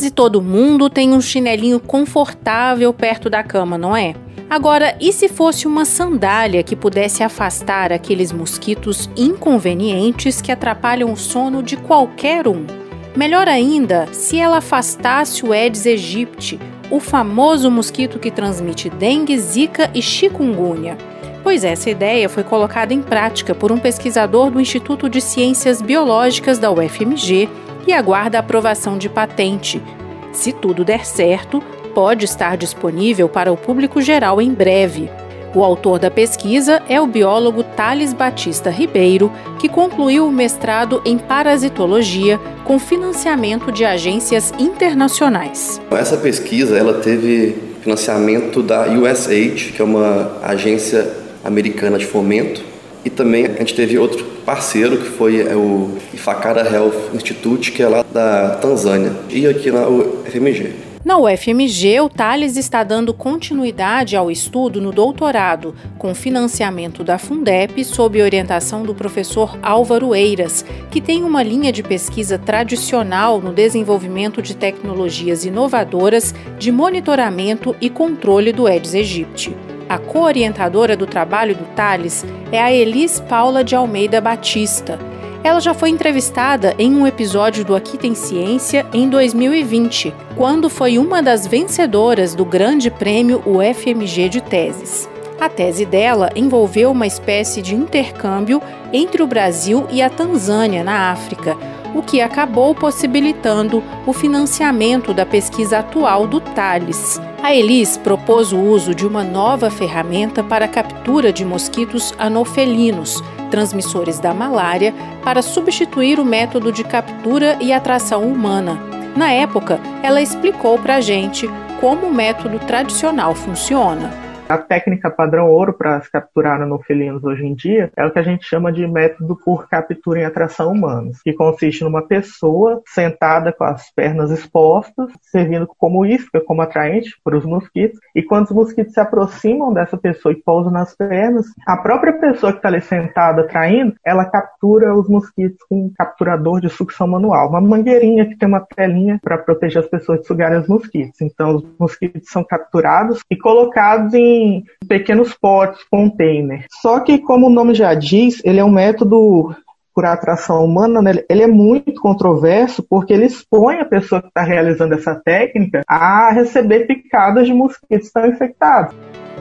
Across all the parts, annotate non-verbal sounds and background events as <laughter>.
Quase todo mundo tem um chinelinho confortável perto da cama, não é? Agora, e se fosse uma sandália que pudesse afastar aqueles mosquitos inconvenientes que atrapalham o sono de qualquer um? Melhor ainda, se ela afastasse o Aedes aegypti, o famoso mosquito que transmite dengue, zika e chikungunya. Pois essa ideia foi colocada em prática por um pesquisador do Instituto de Ciências Biológicas da UFMG e aguarda a aprovação de patente. Se tudo der certo, pode estar disponível para o público geral em breve. O autor da pesquisa é o biólogo Thales Batista Ribeiro, que concluiu o mestrado em parasitologia com financiamento de agências internacionais. Essa pesquisa ela teve financiamento da USAID, que é uma agência americana de fomento, e também a gente teve outro parceiro que foi é, o Ifakara Health Institute, que é lá da Tanzânia, e aqui na UFMG. Na UFMG, o Thales está dando continuidade ao estudo no doutorado, com financiamento da Fundep, sob orientação do professor Álvaro Eiras, que tem uma linha de pesquisa tradicional no desenvolvimento de tecnologias inovadoras de monitoramento e controle do Aedes aegypti. A co-orientadora do trabalho do Thales é a Elis Paula de Almeida Batista ela já foi entrevistada em um episódio do Aqui Tem Ciência em 2020, quando foi uma das vencedoras do Grande Prêmio UFMG de Teses. A tese dela envolveu uma espécie de intercâmbio entre o Brasil e a Tanzânia, na África, o que acabou possibilitando o financiamento da pesquisa atual do Thales. A Elis propôs o uso de uma nova ferramenta para a captura de mosquitos anofelinos, transmissores da malária, para substituir o método de captura e atração humana. Na época, ela explicou para a gente como o método tradicional funciona. A técnica padrão ouro para se capturar anofelinos hoje em dia é o que a gente chama de método por captura em atração humanos, que consiste numa pessoa sentada com as pernas expostas, servindo como isca, como atraente para os mosquitos, e quando os mosquitos se aproximam dessa pessoa e pousam nas pernas, a própria pessoa que está ali sentada atraindo, ela captura os mosquitos com um capturador de sucção manual, uma mangueirinha que tem uma telinha para proteger as pessoas de sugarem os mosquitos. Então os mosquitos são capturados e colocados em pequenos potes, container. Só que, como o nome já diz, ele é um método por atração humana, né? ele é muito controverso porque ele expõe a pessoa que está realizando essa técnica a receber picadas de mosquitos estão infectados.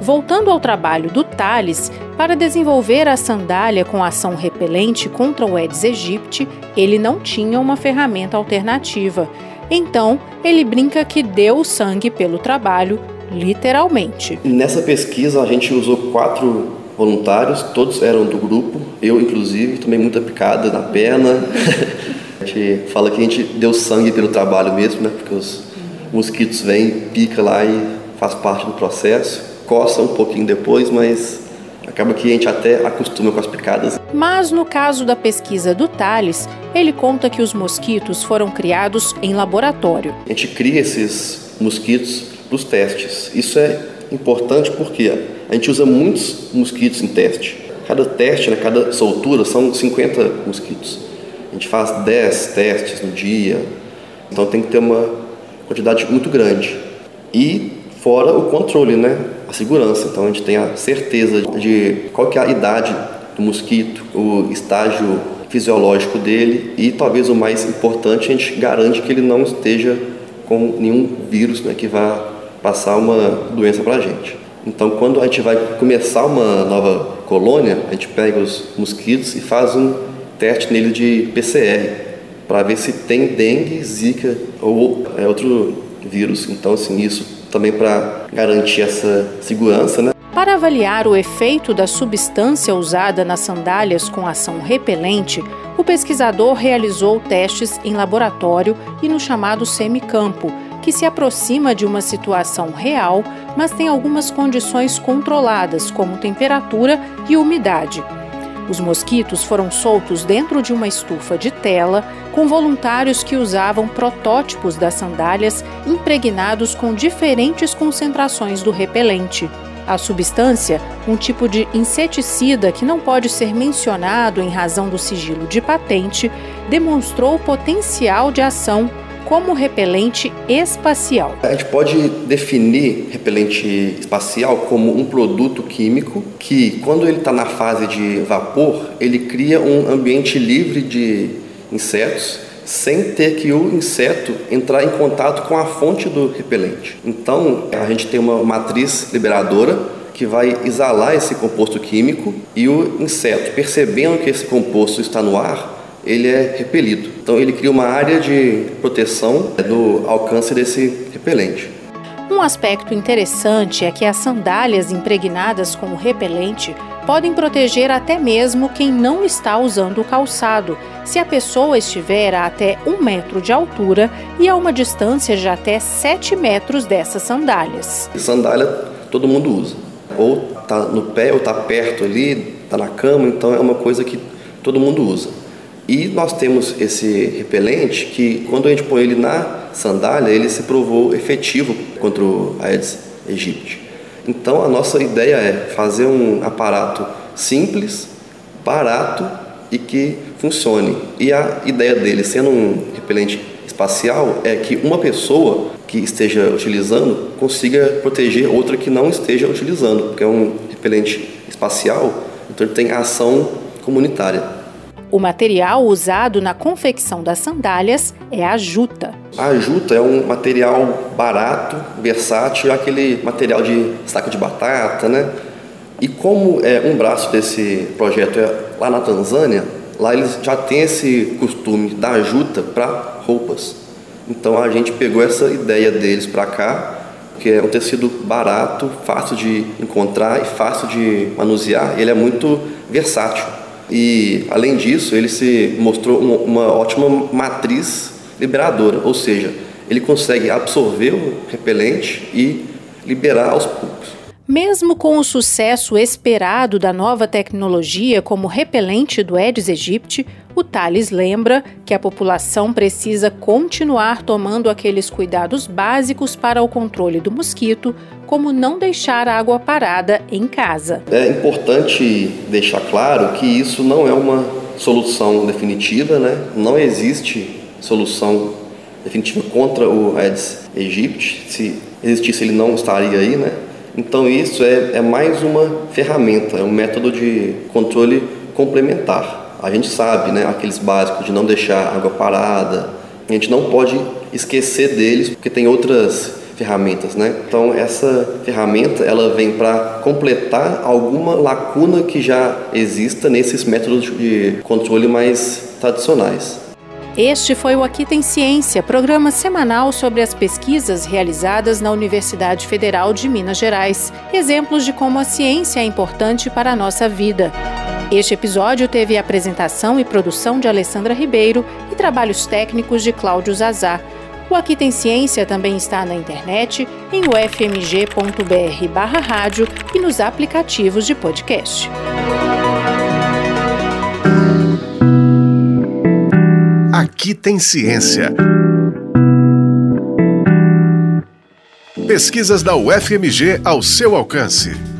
Voltando ao trabalho do Thales, para desenvolver a sandália com ação repelente contra o Aedes aegypti, ele não tinha uma ferramenta alternativa. Então, ele brinca que deu sangue pelo trabalho literalmente. Nessa pesquisa a gente usou quatro voluntários, todos eram do grupo, eu inclusive, tomei muita picada na perna. <laughs> a gente fala que a gente deu sangue pelo trabalho mesmo, né? Porque os mosquitos vêm, pica lá e faz parte do processo. Coça um pouquinho depois, mas acaba que a gente até acostuma com as picadas. Mas no caso da pesquisa do Thales, ele conta que os mosquitos foram criados em laboratório. A gente cria esses mosquitos dos testes. Isso é importante porque a gente usa muitos mosquitos em teste. Cada teste, né, cada soltura, são 50 mosquitos. A gente faz 10 testes no dia, então tem que ter uma quantidade muito grande. E fora o controle, né, a segurança. Então a gente tem a certeza de qual que é a idade do mosquito, o estágio fisiológico dele e talvez o mais importante, a gente garante que ele não esteja com nenhum vírus né, que vá passar uma doença para a gente. Então, quando a gente vai começar uma nova colônia, a gente pega os mosquitos e faz um teste nele de PCR para ver se tem dengue, zika ou é outro vírus. Então, assim, isso também para garantir essa segurança, né? Para avaliar o efeito da substância usada nas sandálias com ação repelente, o pesquisador realizou testes em laboratório e no chamado semicampo, que se aproxima de uma situação real, mas tem algumas condições controladas, como temperatura e umidade. Os mosquitos foram soltos dentro de uma estufa de tela, com voluntários que usavam protótipos das sandálias impregnados com diferentes concentrações do repelente. A substância, um tipo de inseticida que não pode ser mencionado em razão do sigilo de patente, demonstrou potencial de ação como repelente espacial. A gente pode definir repelente espacial como um produto químico que, quando ele está na fase de vapor, ele cria um ambiente livre de insetos sem ter que o inseto entrar em contato com a fonte do repelente. Então, a gente tem uma matriz liberadora que vai exalar esse composto químico e o inseto, percebendo que esse composto está no ar, ele é repelido. Então ele cria uma área de proteção do alcance desse repelente. Um aspecto interessante é que as sandálias impregnadas com o repelente podem proteger até mesmo quem não está usando o calçado, se a pessoa estiver a até um metro de altura e a uma distância de até 7 metros dessas sandálias. Sandália todo mundo usa, ou está no pé, ou está perto ali, está na cama, então é uma coisa que todo mundo usa. E nós temos esse repelente que, quando a gente põe ele na sandália, ele se provou efetivo contra o Aedes aegypti. Então, a nossa ideia é fazer um aparato simples, barato e que funcione. E a ideia dele, sendo um repelente espacial, é que uma pessoa que esteja utilizando consiga proteger outra que não esteja utilizando, porque é um repelente espacial, então ele tem ação comunitária. O material usado na confecção das sandálias é a juta. A juta é um material barato, versátil, é aquele material de saco de batata, né? E como é um braço desse projeto é lá na Tanzânia, lá eles já têm esse costume da juta para roupas. Então a gente pegou essa ideia deles para cá, que é um tecido barato, fácil de encontrar e fácil de manusear. Ele é muito versátil. E, além disso, ele se mostrou uma, ótima matriz liberadora, ou seja, ele consegue absorver o repelente e liberar aos poucos. Mesmo com o sucesso esperado da nova tecnologia como repelente do Aedes aegypti, o Thales lembra que a população precisa continuar tomando aqueles cuidados básicos para o controle do mosquito, como não deixar água parada em casa. É importante deixar claro que isso não é uma solução definitiva, né? Não existe solução definitiva contra o Aedes aegypti. Se existisse, ele não estaria aí, né? Então isso é, é mais uma ferramenta, é um método de controle complementar. A gente sabe, né, aqueles básicos de não deixar água parada, a gente não pode esquecer deles porque tem outras ferramentas, né? Então essa ferramenta ela vem para completar alguma lacuna que já exista nesses métodos de controle mais tradicionais. Este foi o Aqui Tem Ciência, programa semanal sobre as pesquisas realizadas na Universidade Federal de Minas Gerais. Exemplos de como a ciência é importante para a nossa vida. Este episódio teve apresentação e produção de Alessandra Ribeiro e trabalhos técnicos de Cláudio Zazá. O Aqui Tem Ciência também está na internet, em ufmg.br rádio e nos aplicativos de podcast. Aqui tem ciência. Pesquisas da UFMG ao seu alcance.